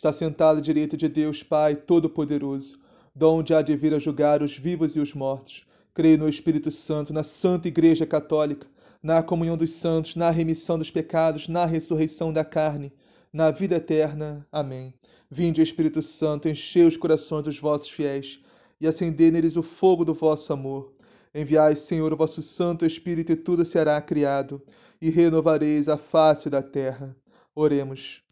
está sentado à direita de Deus Pai Todo-Poderoso, donde há de vir a julgar os vivos e os mortos. Creio no Espírito Santo, na Santa Igreja Católica, na comunhão dos santos, na remissão dos pecados, na ressurreição da carne, na vida eterna. Amém. Vinde, Espírito Santo, enchei os corações dos vossos fiéis e acendei neles o fogo do vosso amor. Enviai, Senhor, o vosso Santo Espírito, e tudo será criado, e renovareis a face da terra. Oremos.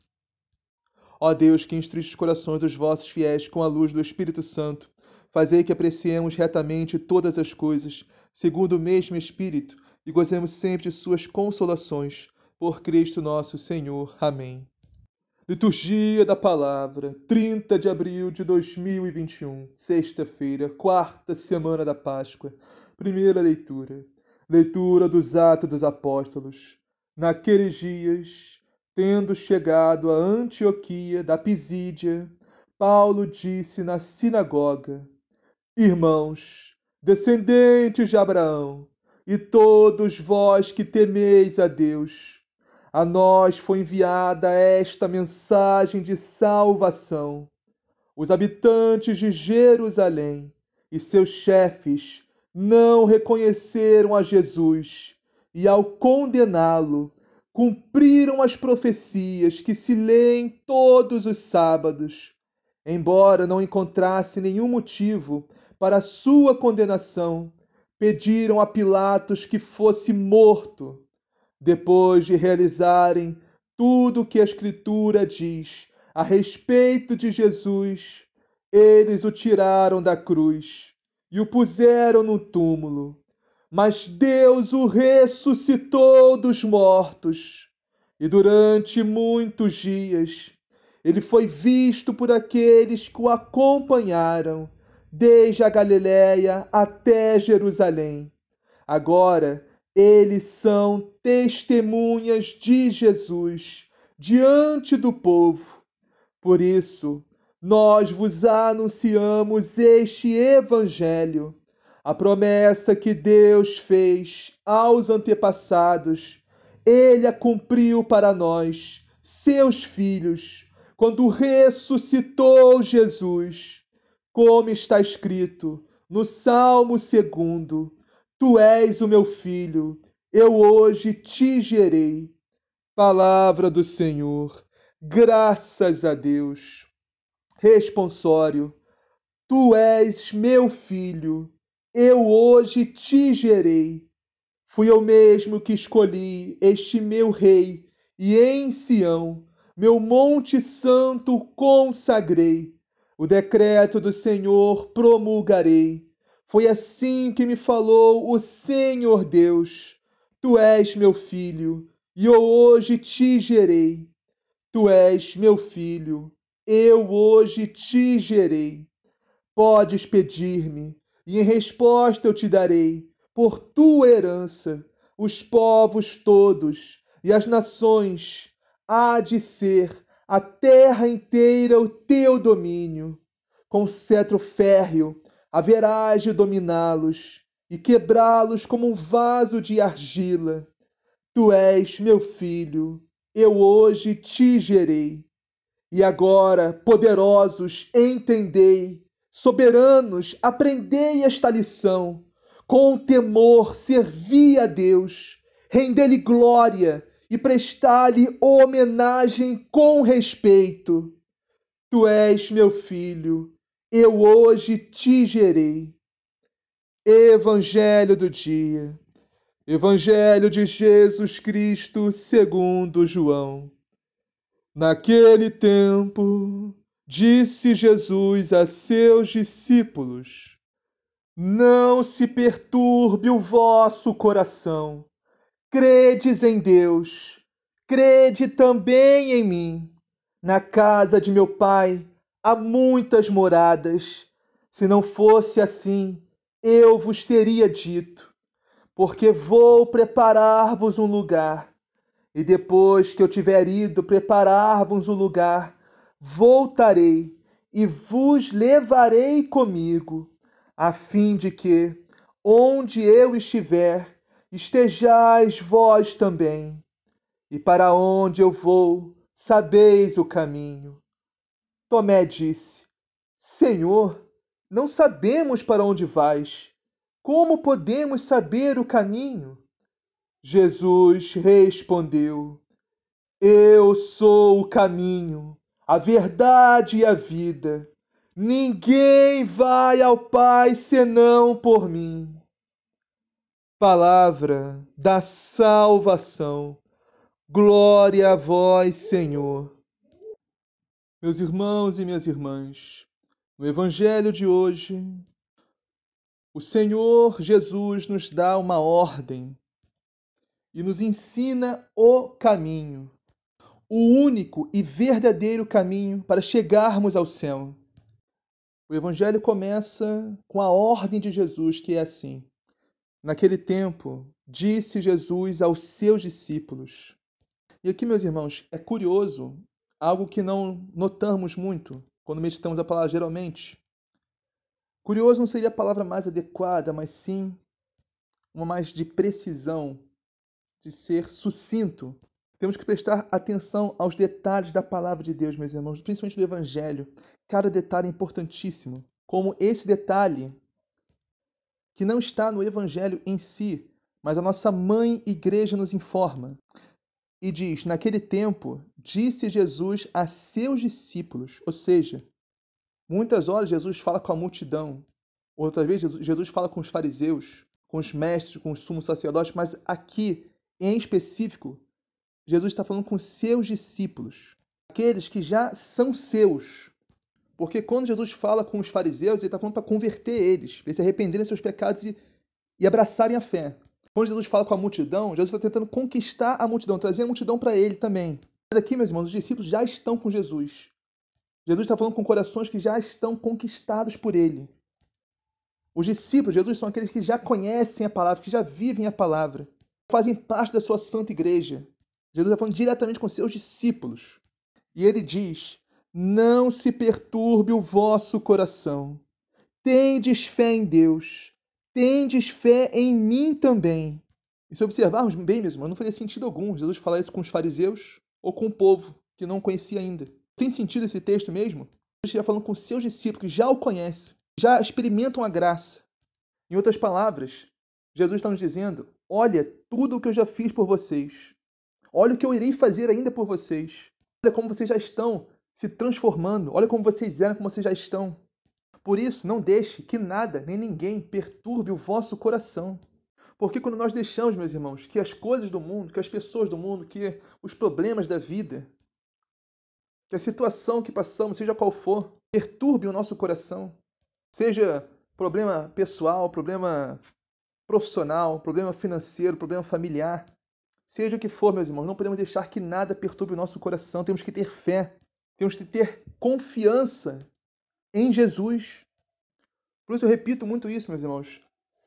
Ó Deus, que instruíste os corações dos vossos fiéis com a luz do Espírito Santo, fazei que apreciemos retamente todas as coisas, segundo o mesmo Espírito, e gozemos sempre de suas consolações. Por Cristo nosso Senhor. Amém. Liturgia da Palavra, 30 de abril de 2021, sexta-feira, quarta semana da Páscoa. Primeira leitura. Leitura dos Atos dos Apóstolos. Naqueles dias, Tendo chegado a Antioquia da Pisídia, Paulo disse na sinagoga: Irmãos, descendentes de Abraão, e todos vós que temeis a Deus, a nós foi enviada esta mensagem de salvação. Os habitantes de Jerusalém e seus chefes não reconheceram a Jesus e, ao condená-lo, cumpriram as profecias que se leem todos os sábados, embora não encontrasse nenhum motivo para sua condenação, pediram a Pilatos que fosse morto. Depois de realizarem tudo o que a Escritura diz a respeito de Jesus, eles o tiraram da cruz e o puseram no túmulo mas Deus o ressuscitou dos mortos. E durante muitos dias ele foi visto por aqueles que o acompanharam, desde a Galiléia até Jerusalém. Agora eles são testemunhas de Jesus diante do povo. Por isso, nós vos anunciamos este evangelho a promessa que Deus fez aos antepassados, ele a cumpriu para nós, seus filhos, quando ressuscitou Jesus, como está escrito no Salmo 2: Tu és o meu filho, eu hoje te gerei. Palavra do Senhor, graças a Deus. Responsório: Tu és meu filho eu hoje te gerei. Fui eu mesmo que escolhi este meu rei, e em Sião, meu monte santo, consagrei. O decreto do Senhor promulgarei. Foi assim que me falou o Senhor Deus. Tu és meu filho, e eu hoje te gerei. Tu és meu filho, eu hoje te gerei. Podes pedir-me, e em resposta eu te darei, por tua herança, os povos todos e as nações, há de ser a terra inteira o teu domínio. Com cetro férreo haverás de dominá-los e quebrá-los como um vaso de argila. Tu és meu filho, eu hoje te gerei. E agora, poderosos, entendei Soberanos, aprendei esta lição. Com temor, servi a Deus, rendei-lhe glória e prestar-lhe homenagem com respeito. Tu és meu filho, eu hoje te gerei. Evangelho do dia. Evangelho de Jesus Cristo, segundo João. Naquele tempo, Disse Jesus a seus discípulos: Não se perturbe o vosso coração. Credes em Deus, crede também em mim. Na casa de meu pai há muitas moradas. Se não fosse assim, eu vos teria dito, porque vou preparar-vos um lugar. E depois que eu tiver ido preparar-vos um lugar, voltarei e vos levarei comigo, a fim de que, onde eu estiver, estejais vós também. E para onde eu vou, sabeis o caminho. Tomé disse: Senhor, não sabemos para onde vais. Como podemos saber o caminho? Jesus respondeu: Eu sou o caminho, a verdade e a vida. Ninguém vai ao Pai senão por mim. Palavra da salvação. Glória a vós, Senhor. Meus irmãos e minhas irmãs, no Evangelho de hoje, o Senhor Jesus nos dá uma ordem e nos ensina o caminho, o único e verdadeiro caminho para chegarmos ao céu. O Evangelho começa com a ordem de Jesus, que é assim: Naquele tempo, disse Jesus aos seus discípulos, e aqui, meus irmãos, é curioso, algo que não notamos muito quando meditamos a palavra geralmente. Curioso não seria a palavra mais adequada, mas sim uma mais de precisão, de ser sucinto. Temos que prestar atenção aos detalhes da palavra de Deus, meus irmãos, principalmente do Evangelho. Cada detalhe é importantíssimo, como esse detalhe que não está no Evangelho em si, mas a nossa mãe igreja nos informa e diz: Naquele tempo, disse Jesus a seus discípulos, ou seja, muitas horas Jesus fala com a multidão, outras vezes Jesus fala com os fariseus, com os mestres, com os sumos sacerdotes, mas aqui, em específico, Jesus está falando com seus discípulos, aqueles que já são seus. Porque quando Jesus fala com os fariseus, ele está falando para converter eles, para eles se arrependerem dos seus pecados e, e abraçarem a fé. Quando Jesus fala com a multidão, Jesus está tentando conquistar a multidão, trazer a multidão para ele também. Mas aqui, meus irmãos, os discípulos já estão com Jesus. Jesus está falando com corações que já estão conquistados por ele. Os discípulos Jesus são aqueles que já conhecem a palavra, que já vivem a palavra, fazem parte da sua santa igreja. Jesus está falando diretamente com seus discípulos. E ele diz: Não se perturbe o vosso coração. Tendes fé em Deus tendes fé em mim também. E se observarmos bem, meus irmãos, não faria sentido algum Jesus falar isso com os fariseus ou com o povo que não conhecia ainda. Tem sentido esse texto mesmo? Jesus está falando com seus discípulos que já o conhecem, já experimentam a graça. Em outras palavras, Jesus está nos dizendo: olha tudo o que eu já fiz por vocês. Olha o que eu irei fazer ainda por vocês. Olha como vocês já estão se transformando. Olha como vocês eram, como vocês já estão. Por isso, não deixe que nada nem ninguém perturbe o vosso coração. Porque quando nós deixamos, meus irmãos, que as coisas do mundo, que as pessoas do mundo, que os problemas da vida, que a situação que passamos, seja qual for, perturbe o nosso coração, seja problema pessoal, problema profissional, problema financeiro, problema familiar, seja o que for, meus irmãos, não podemos deixar que nada perturbe o nosso coração. Temos que ter fé, temos que ter confiança em Jesus. Por isso eu repito muito isso, meus irmãos.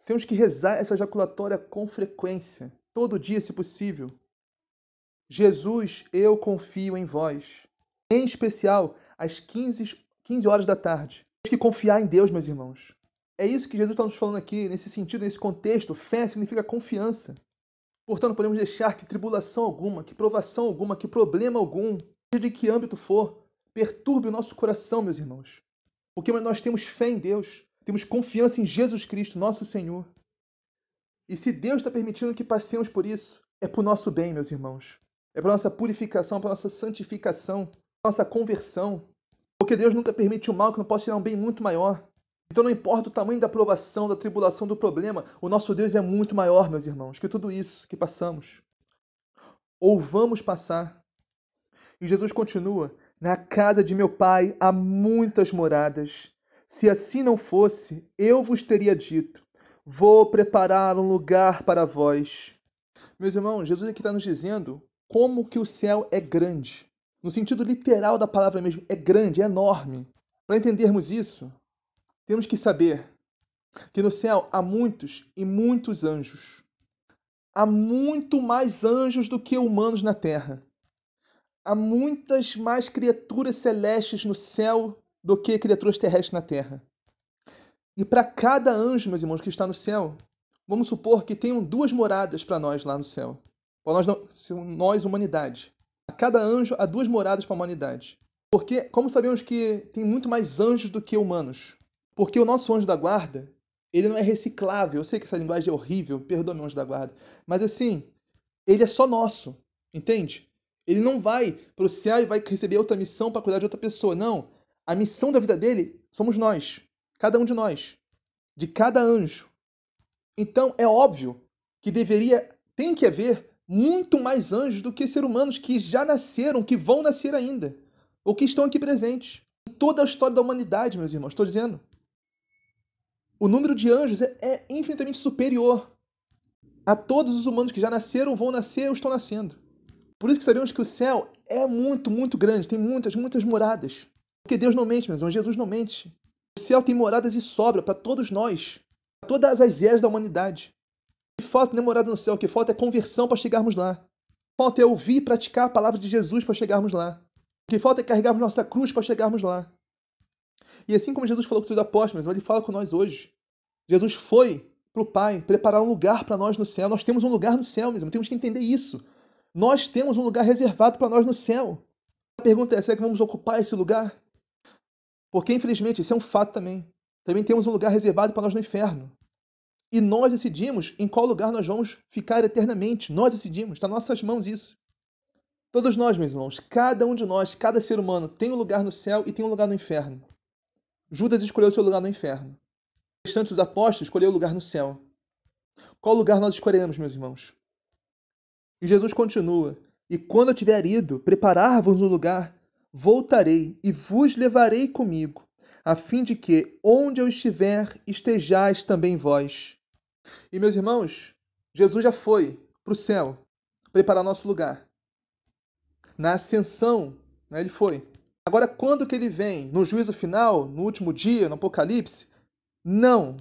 Temos que rezar essa ejaculatória com frequência, todo dia, se possível. Jesus, eu confio em vós. Em especial, às 15, 15 horas da tarde. Temos que confiar em Deus, meus irmãos. É isso que Jesus está nos falando aqui, nesse sentido, nesse contexto. Fé significa confiança. Portanto, podemos deixar que tribulação alguma, que provação alguma, que problema algum, seja de que âmbito for, perturbe o nosso coração, meus irmãos. Porque nós temos fé em Deus, temos confiança em Jesus Cristo, nosso Senhor. E se Deus está permitindo que passemos por isso, é o nosso bem, meus irmãos. É para nossa purificação, para nossa santificação, para nossa conversão. Porque Deus nunca permite o mal que não possa tirar um bem muito maior. Então não importa o tamanho da provação, da tribulação, do problema, o nosso Deus é muito maior, meus irmãos, que tudo isso que passamos. Ou vamos passar. E Jesus continua: na casa de meu pai há muitas moradas. Se assim não fosse, eu vos teria dito: Vou preparar um lugar para vós. Meus irmãos, Jesus aqui está nos dizendo como que o céu é grande. No sentido literal da palavra mesmo, é grande, é enorme. Para entendermos isso, temos que saber que no céu há muitos e muitos anjos. Há muito mais anjos do que humanos na terra. Há muitas mais criaturas celestes no céu do que criaturas terrestres na terra. E para cada anjo, meus irmãos, que está no céu, vamos supor que tenham duas moradas para nós lá no céu. Para nós, nós, humanidade. A cada anjo há duas moradas para a humanidade. Porque, como sabemos que tem muito mais anjos do que humanos? Porque o nosso anjo da guarda, ele não é reciclável. Eu sei que essa linguagem é horrível, perdoa meu anjo da guarda. Mas assim, ele é só nosso, entende? Ele não vai para o céu e vai receber outra missão para cuidar de outra pessoa. Não. A missão da vida dele somos nós. Cada um de nós. De cada anjo. Então é óbvio que deveria, tem que haver muito mais anjos do que seres humanos que já nasceram, que vão nascer ainda ou que estão aqui presentes. Toda a história da humanidade, meus irmãos, estou dizendo. O número de anjos é, é infinitamente superior a todos os humanos que já nasceram, vão nascer ou estão nascendo. Por isso que sabemos que o céu é muito, muito grande, tem muitas, muitas moradas. Porque Deus não mente, meus irmãos, Jesus não mente. O céu tem moradas e sobra para todos nós, para todas as eras da humanidade. O que falta não é morada no céu, o que falta é conversão para chegarmos lá. O que falta é ouvir e praticar a palavra de Jesus para chegarmos lá que falta é carregarmos nossa cruz para chegarmos lá. E assim como Jesus falou com seus apóstolos, ele fala com nós hoje. Jesus foi para o Pai preparar um lugar para nós no céu. Nós temos um lugar no céu mesmo, temos que entender isso. Nós temos um lugar reservado para nós no céu. A pergunta é: será que vamos ocupar esse lugar? Porque, infelizmente, isso é um fato também. Também temos um lugar reservado para nós no inferno. E nós decidimos em qual lugar nós vamos ficar eternamente. Nós decidimos, está nas nossas mãos isso. Todos nós, meus irmãos, cada um de nós, cada ser humano, tem um lugar no céu e tem um lugar no inferno. Judas escolheu seu lugar no inferno. O restante dos apóstolos escolheu o lugar no céu. Qual lugar nós escolheremos, meus irmãos? E Jesus continua: E quando eu tiver ido preparar-vos um lugar, voltarei e vos levarei comigo, a fim de que, onde eu estiver, estejais também vós. E, meus irmãos, Jesus já foi para o céu preparar nosso lugar na ascensão, né, ele foi. Agora, quando que ele vem? No juízo final? No último dia? No Apocalipse? Não.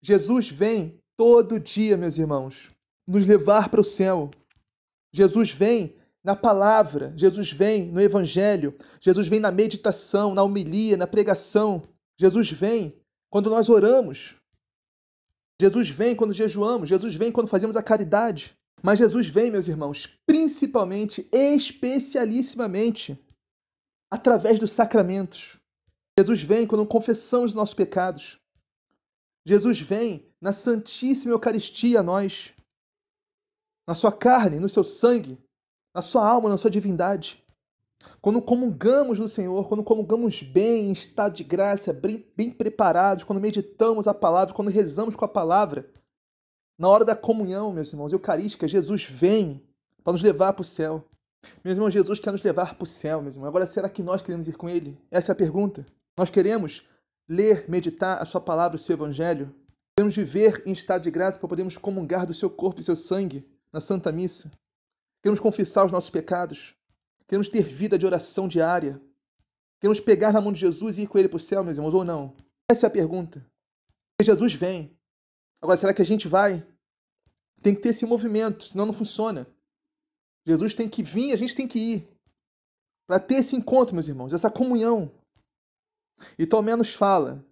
Jesus vem todo dia, meus irmãos, nos levar para o céu. Jesus vem na palavra, Jesus vem no evangelho, Jesus vem na meditação, na homilia, na pregação. Jesus vem quando nós oramos. Jesus vem quando jejuamos, Jesus vem quando fazemos a caridade. Mas Jesus vem, meus irmãos, principalmente, especialissimamente, através dos sacramentos. Jesus vem quando confessamos nossos pecados. Jesus vem na Santíssima Eucaristia a nós, na sua carne, no seu sangue, na sua alma, na sua divindade. Quando comungamos no Senhor, quando comungamos bem, em estado de graça, bem, bem preparados, quando meditamos a palavra, quando rezamos com a palavra, na hora da comunhão, meus irmãos, eucarística, Jesus vem para nos levar para o céu. Meus irmãos, Jesus quer nos levar para o céu, meus irmãos. Agora, será que nós queremos ir com Ele? Essa é a pergunta. Nós queremos ler, meditar a Sua palavra, o Seu Evangelho? Queremos viver em estado de graça para podermos comungar do Seu corpo e Seu sangue na Santa Missa? Queremos confessar os nossos pecados? Queremos ter vida de oração diária? Queremos pegar na mão de Jesus e ir com Ele para o céu, meus irmãos, ou não? Essa é a pergunta. Jesus vem Agora, será que a gente vai? Tem que ter esse movimento, senão não funciona. Jesus tem que vir, a gente tem que ir. Para ter esse encontro, meus irmãos, essa comunhão. E Tomé nos fala,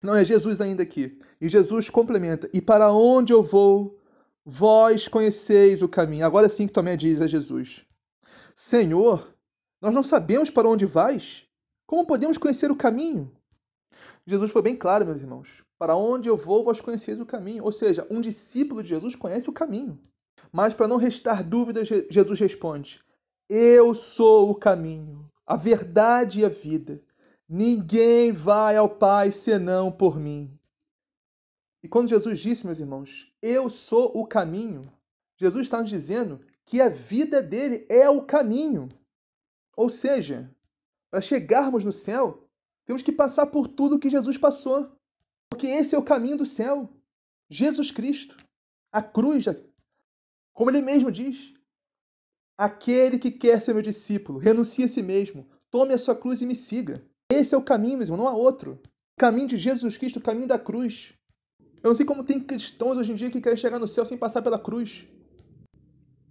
não é Jesus ainda aqui. E Jesus complementa: E para onde eu vou, vós conheceis o caminho. Agora sim que Tomé diz a Jesus: Senhor, nós não sabemos para onde vais. Como podemos conhecer o caminho? Jesus foi bem claro, meus irmãos. Para onde eu vou, vós conheceis o caminho. Ou seja, um discípulo de Jesus conhece o caminho. Mas para não restar dúvidas, Jesus responde: Eu sou o caminho, a verdade e a vida. Ninguém vai ao Pai senão por mim. E quando Jesus disse, meus irmãos, eu sou o caminho, Jesus está nos dizendo que a vida dele é o caminho. Ou seja, para chegarmos no céu, temos que passar por tudo que Jesus passou. Porque esse é o caminho do céu. Jesus Cristo. A cruz, como ele mesmo diz. Aquele que quer ser meu discípulo, renuncie a si mesmo, tome a sua cruz e me siga. Esse é o caminho, mesmo, não há outro. Caminho de Jesus Cristo, o caminho da cruz. Eu não sei como tem cristãos hoje em dia que querem chegar no céu sem passar pela cruz.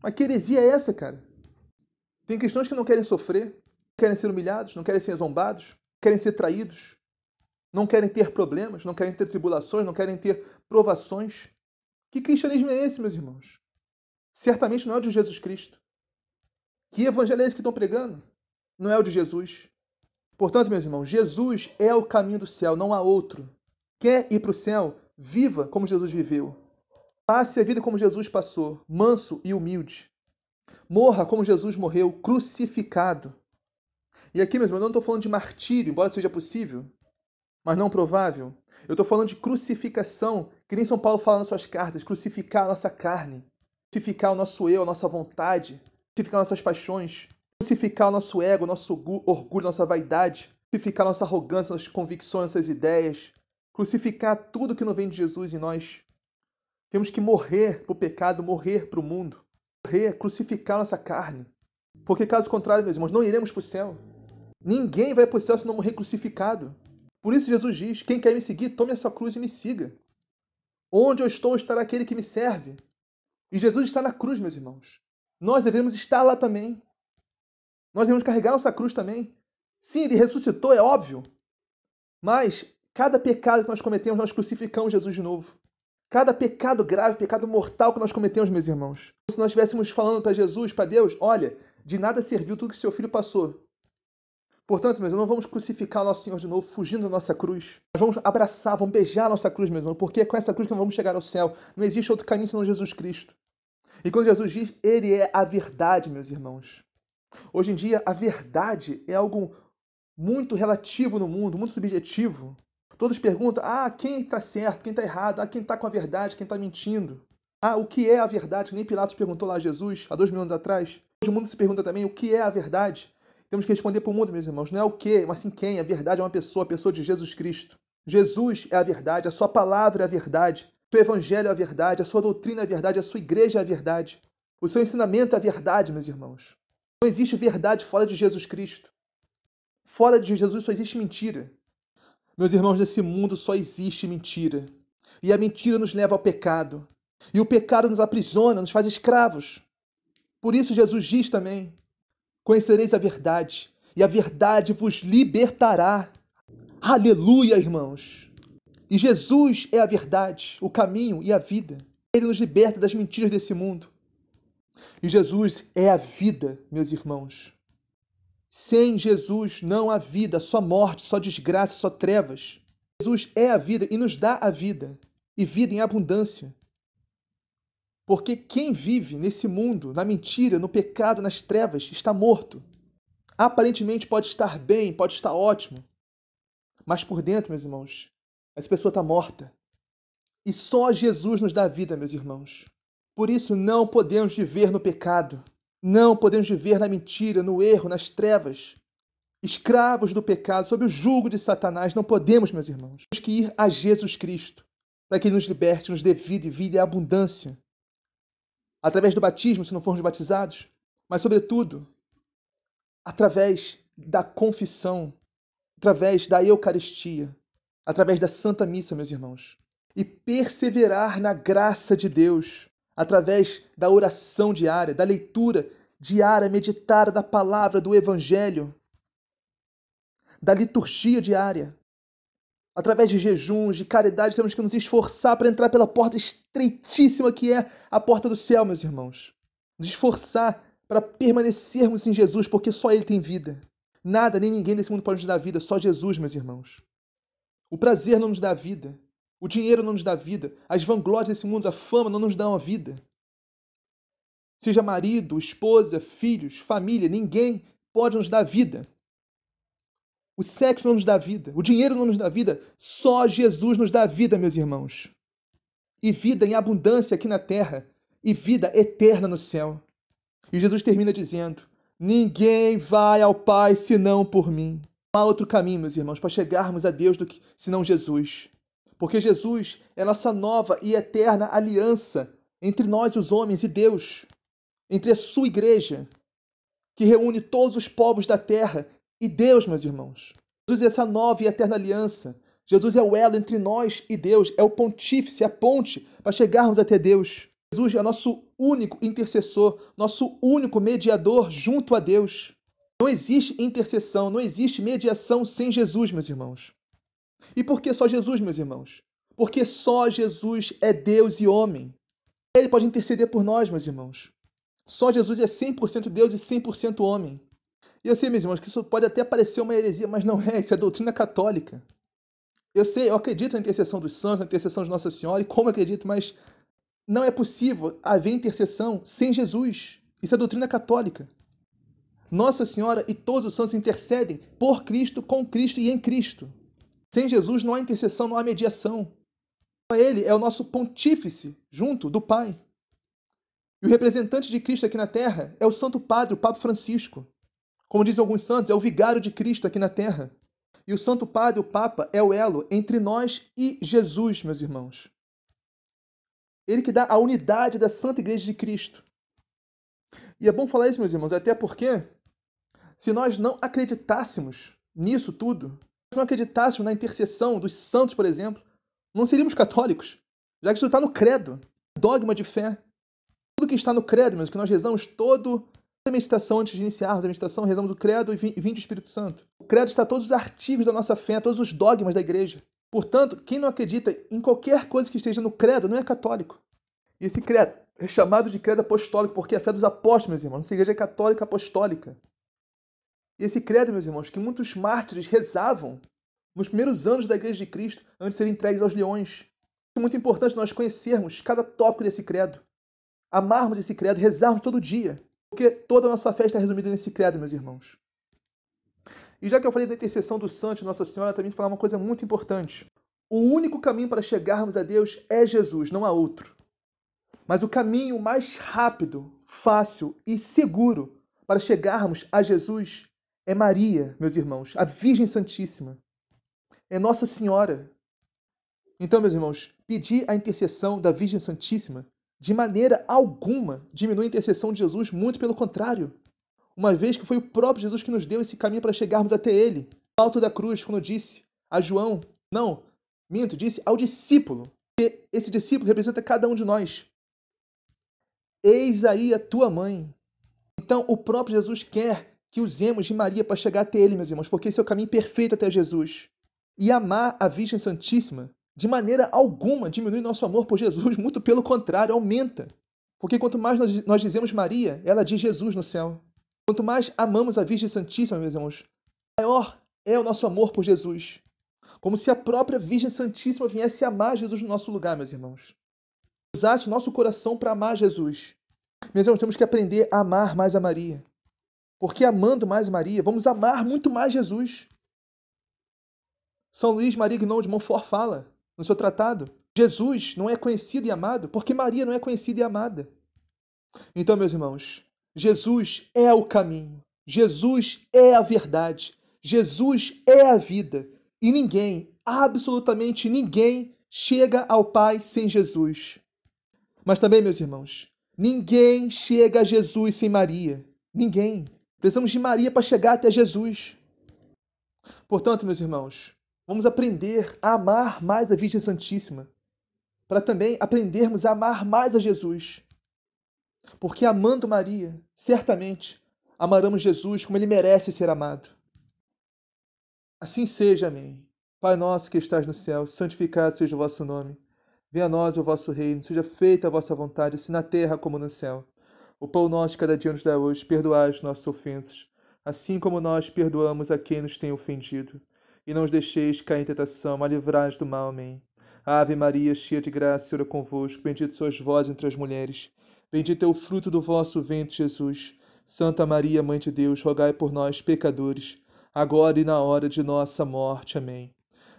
Mas que heresia é essa, cara? Tem cristãos que não querem sofrer, querem ser humilhados, não querem ser zombados, querem ser traídos, não querem ter problemas, não querem ter tribulações, não querem ter provações. Que cristianismo é esse, meus irmãos? Certamente não é o de Jesus Cristo. Que evangelho é esse que estão pregando? Não é o de Jesus. Portanto, meus irmãos, Jesus é o caminho do céu, não há outro. Quer ir para o céu? Viva como Jesus viveu. Passe a vida como Jesus passou, manso e humilde. Morra como Jesus morreu, crucificado. E aqui, meus irmãos, eu não estou falando de martírio, embora seja possível, mas não provável. Eu estou falando de crucificação, que nem São Paulo fala nas suas cartas, crucificar a nossa carne, crucificar o nosso eu, a nossa vontade, crucificar nossas paixões, crucificar o nosso ego, nosso orgulho, nossa vaidade, crucificar nossa arrogância, nossas convicções, nossas ideias, crucificar tudo que não vem de Jesus em nós. Temos que morrer para o pecado, morrer para o mundo, morrer, crucificar nossa carne. Porque caso contrário, meus irmãos, não iremos para o céu. Ninguém vai para o céu se não morrer crucificado. Por isso Jesus diz: quem quer me seguir, tome a sua cruz e me siga. Onde eu estou, estará aquele que me serve. E Jesus está na cruz, meus irmãos. Nós devemos estar lá também. Nós devemos carregar nossa cruz também. Sim, ele ressuscitou, é óbvio. Mas cada pecado que nós cometemos, nós crucificamos Jesus de novo. Cada pecado grave, pecado mortal que nós cometemos, meus irmãos. Se nós estivéssemos falando para Jesus, para Deus, olha, de nada serviu tudo que seu filho passou. Portanto, meus irmãos, não vamos crucificar o nosso Senhor de novo, fugindo da nossa cruz. Nós vamos abraçar, vamos beijar a nossa cruz, meus irmãos, porque é com essa cruz que nós vamos chegar ao céu. Não existe outro caminho senão Jesus Cristo. E quando Jesus diz, Ele é a verdade, meus irmãos. Hoje em dia, a verdade é algo muito relativo no mundo, muito subjetivo. Todos perguntam, ah, quem está certo, quem está errado, ah, quem está com a verdade, quem está mentindo. Ah, o que é a verdade? Nem Pilatos perguntou lá a Jesus, há dois mil anos atrás. Hoje o mundo se pergunta também o que é a verdade. Temos que responder para o mundo, meus irmãos. Não é o que, mas sim quem. A verdade é uma pessoa, a pessoa de Jesus Cristo. Jesus é a verdade, a sua palavra é a verdade, seu evangelho é a verdade, a sua doutrina é a verdade, a sua igreja é a verdade. O seu ensinamento é a verdade, meus irmãos. Não existe verdade fora de Jesus Cristo. Fora de Jesus só existe mentira. Meus irmãos, nesse mundo só existe mentira. E a mentira nos leva ao pecado. E o pecado nos aprisiona, nos faz escravos. Por isso Jesus diz também: Conhecereis a verdade, e a verdade vos libertará. Aleluia, irmãos! E Jesus é a verdade, o caminho e a vida. Ele nos liberta das mentiras desse mundo. E Jesus é a vida, meus irmãos. Sem Jesus não há vida, só morte, só desgraça, só trevas. Jesus é a vida e nos dá a vida, e vida em abundância. Porque quem vive nesse mundo, na mentira, no pecado, nas trevas, está morto. Aparentemente pode estar bem, pode estar ótimo, mas por dentro, meus irmãos, essa pessoa está morta. E só Jesus nos dá vida, meus irmãos. Por isso não podemos viver no pecado. Não podemos viver na mentira, no erro, nas trevas. Escravos do pecado, sob o jugo de Satanás, não podemos, meus irmãos. Temos que ir a Jesus Cristo, para que Ele nos liberte, nos dê vida e vida e abundância. Através do batismo, se não formos batizados, mas, sobretudo, através da confissão, através da Eucaristia, através da Santa Missa, meus irmãos. E perseverar na graça de Deus, através da oração diária, da leitura diária, meditada da palavra do Evangelho, da liturgia diária. Através de jejuns, de caridade, temos que nos esforçar para entrar pela porta estreitíssima que é a porta do céu, meus irmãos. Nos esforçar para permanecermos em Jesus, porque só Ele tem vida. Nada nem ninguém nesse mundo pode nos dar vida, só Jesus, meus irmãos. O prazer não nos dá vida. O dinheiro não nos dá vida. As vanglórias desse mundo, a fama não nos dão a vida. Seja marido, esposa, filhos, família, ninguém pode nos dar vida. O sexo não nos dá vida. O dinheiro não nos dá vida. Só Jesus nos dá vida, meus irmãos. E vida em abundância aqui na terra. E vida eterna no céu. E Jesus termina dizendo: Ninguém vai ao Pai senão por mim. Há outro caminho, meus irmãos, para chegarmos a Deus do que senão Jesus porque Jesus é nossa nova e eterna aliança entre nós, os homens, e Deus, entre a sua igreja, que reúne todos os povos da terra e Deus, meus irmãos. Jesus é essa nova e eterna aliança. Jesus é o elo entre nós e Deus, é o pontífice, a ponte para chegarmos até Deus. Jesus é nosso único intercessor, nosso único mediador junto a Deus. Não existe intercessão, não existe mediação sem Jesus, meus irmãos. E por que só Jesus, meus irmãos? Porque só Jesus é Deus e homem. Ele pode interceder por nós, meus irmãos. Só Jesus é 100% Deus e 100% homem. E eu sei, meus irmãos, que isso pode até parecer uma heresia, mas não é, isso é doutrina católica. Eu sei, eu acredito na intercessão dos santos, na intercessão de Nossa Senhora, e como acredito, mas não é possível haver intercessão sem Jesus. Isso é doutrina católica. Nossa Senhora e todos os santos intercedem por Cristo, com Cristo e em Cristo. Sem Jesus não há intercessão, não há mediação. Ele é o nosso pontífice junto do Pai. E o representante de Cristo aqui na terra é o Santo Padre, o Papa Francisco. Como dizem alguns santos, é o vigário de Cristo aqui na terra. E o Santo Padre, o Papa, é o elo entre nós e Jesus, meus irmãos. Ele que dá a unidade da Santa Igreja de Cristo. E é bom falar isso, meus irmãos, até porque se nós não acreditássemos nisso tudo, não acreditássemos na intercessão dos santos, por exemplo, não seríamos católicos, já que isso está no credo, dogma de fé. Tudo que está no credo, meus, que nós rezamos todo a meditação antes de iniciarmos a meditação, rezamos o credo e vinde o Espírito Santo. O credo está todos os artigos da nossa fé, todos os dogmas da igreja. Portanto, quem não acredita em qualquer coisa que esteja no credo não é católico. E esse credo é chamado de credo apostólico porque é a fé dos apóstolos, meus irmãos. Nossa igreja é católica apostólica. E esse credo, meus irmãos, que muitos mártires rezavam nos primeiros anos da igreja de Cristo antes de serem entregues aos leões. É muito importante nós conhecermos cada tópico desse credo, amarmos esse credo, rezarmos todo dia, porque toda a nossa fé está resumida nesse credo, meus irmãos. E já que eu falei da intercessão do Santo Nossa Senhora, também falar uma coisa muito importante. O único caminho para chegarmos a Deus é Jesus, não há outro. Mas o caminho mais rápido, fácil e seguro para chegarmos a Jesus é Maria, meus irmãos, a Virgem Santíssima. É Nossa Senhora. Então, meus irmãos, pedir a intercessão da Virgem Santíssima de maneira alguma diminui a intercessão de Jesus, muito pelo contrário uma vez que foi o próprio Jesus que nos deu esse caminho para chegarmos até Ele. No alto da cruz, quando disse a João, não, minto, disse ao discípulo, que esse discípulo representa cada um de nós. Eis aí a tua mãe. Então, o próprio Jesus quer que usemos de Maria para chegar até Ele, meus irmãos, porque esse é o caminho perfeito até Jesus. E amar a Virgem Santíssima, de maneira alguma, diminui nosso amor por Jesus, muito pelo contrário, aumenta. Porque quanto mais nós, nós dizemos Maria, ela diz Jesus no céu. Quanto mais amamos a Virgem Santíssima, meus irmãos, maior é o nosso amor por Jesus. Como se a própria Virgem Santíssima viesse amar Jesus no nosso lugar, meus irmãos. Usasse nosso coração para amar Jesus. Meus irmãos, temos que aprender a amar mais a Maria. Porque amando mais Maria, vamos amar muito mais Jesus. São Luís Maria Guinon de Montfort fala no seu tratado: Jesus não é conhecido e amado porque Maria não é conhecida e amada. Então, meus irmãos, Jesus é o caminho, Jesus é a verdade, Jesus é a vida. E ninguém, absolutamente ninguém, chega ao Pai sem Jesus. Mas também, meus irmãos, ninguém chega a Jesus sem Maria. Ninguém. Precisamos de Maria para chegar até Jesus. Portanto, meus irmãos, vamos aprender a amar mais a Virgem Santíssima, para também aprendermos a amar mais a Jesus. Porque amando Maria, certamente amaremos Jesus como ele merece ser amado. Assim seja, amém. Pai nosso que estás no céu, santificado seja o vosso nome. Venha a nós o vosso reino, seja feita a vossa vontade, assim na terra como no céu. O pão nosso cada dia nos dá hoje, perdoai as nossas ofensas, assim como nós perdoamos a quem nos tem ofendido. E não os deixeis cair em tentação, mas livrai do mal. Amém. Ave Maria, cheia de graça, Senhor é convosco, bendito sois vós entre as mulheres. Bendito é o fruto do vosso ventre, Jesus. Santa Maria, Mãe de Deus, rogai por nós, pecadores, agora e na hora de nossa morte. Amém.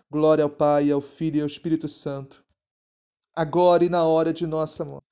Glória ao Pai, ao Filho e ao Espírito Santo, agora e na hora de nossa morte.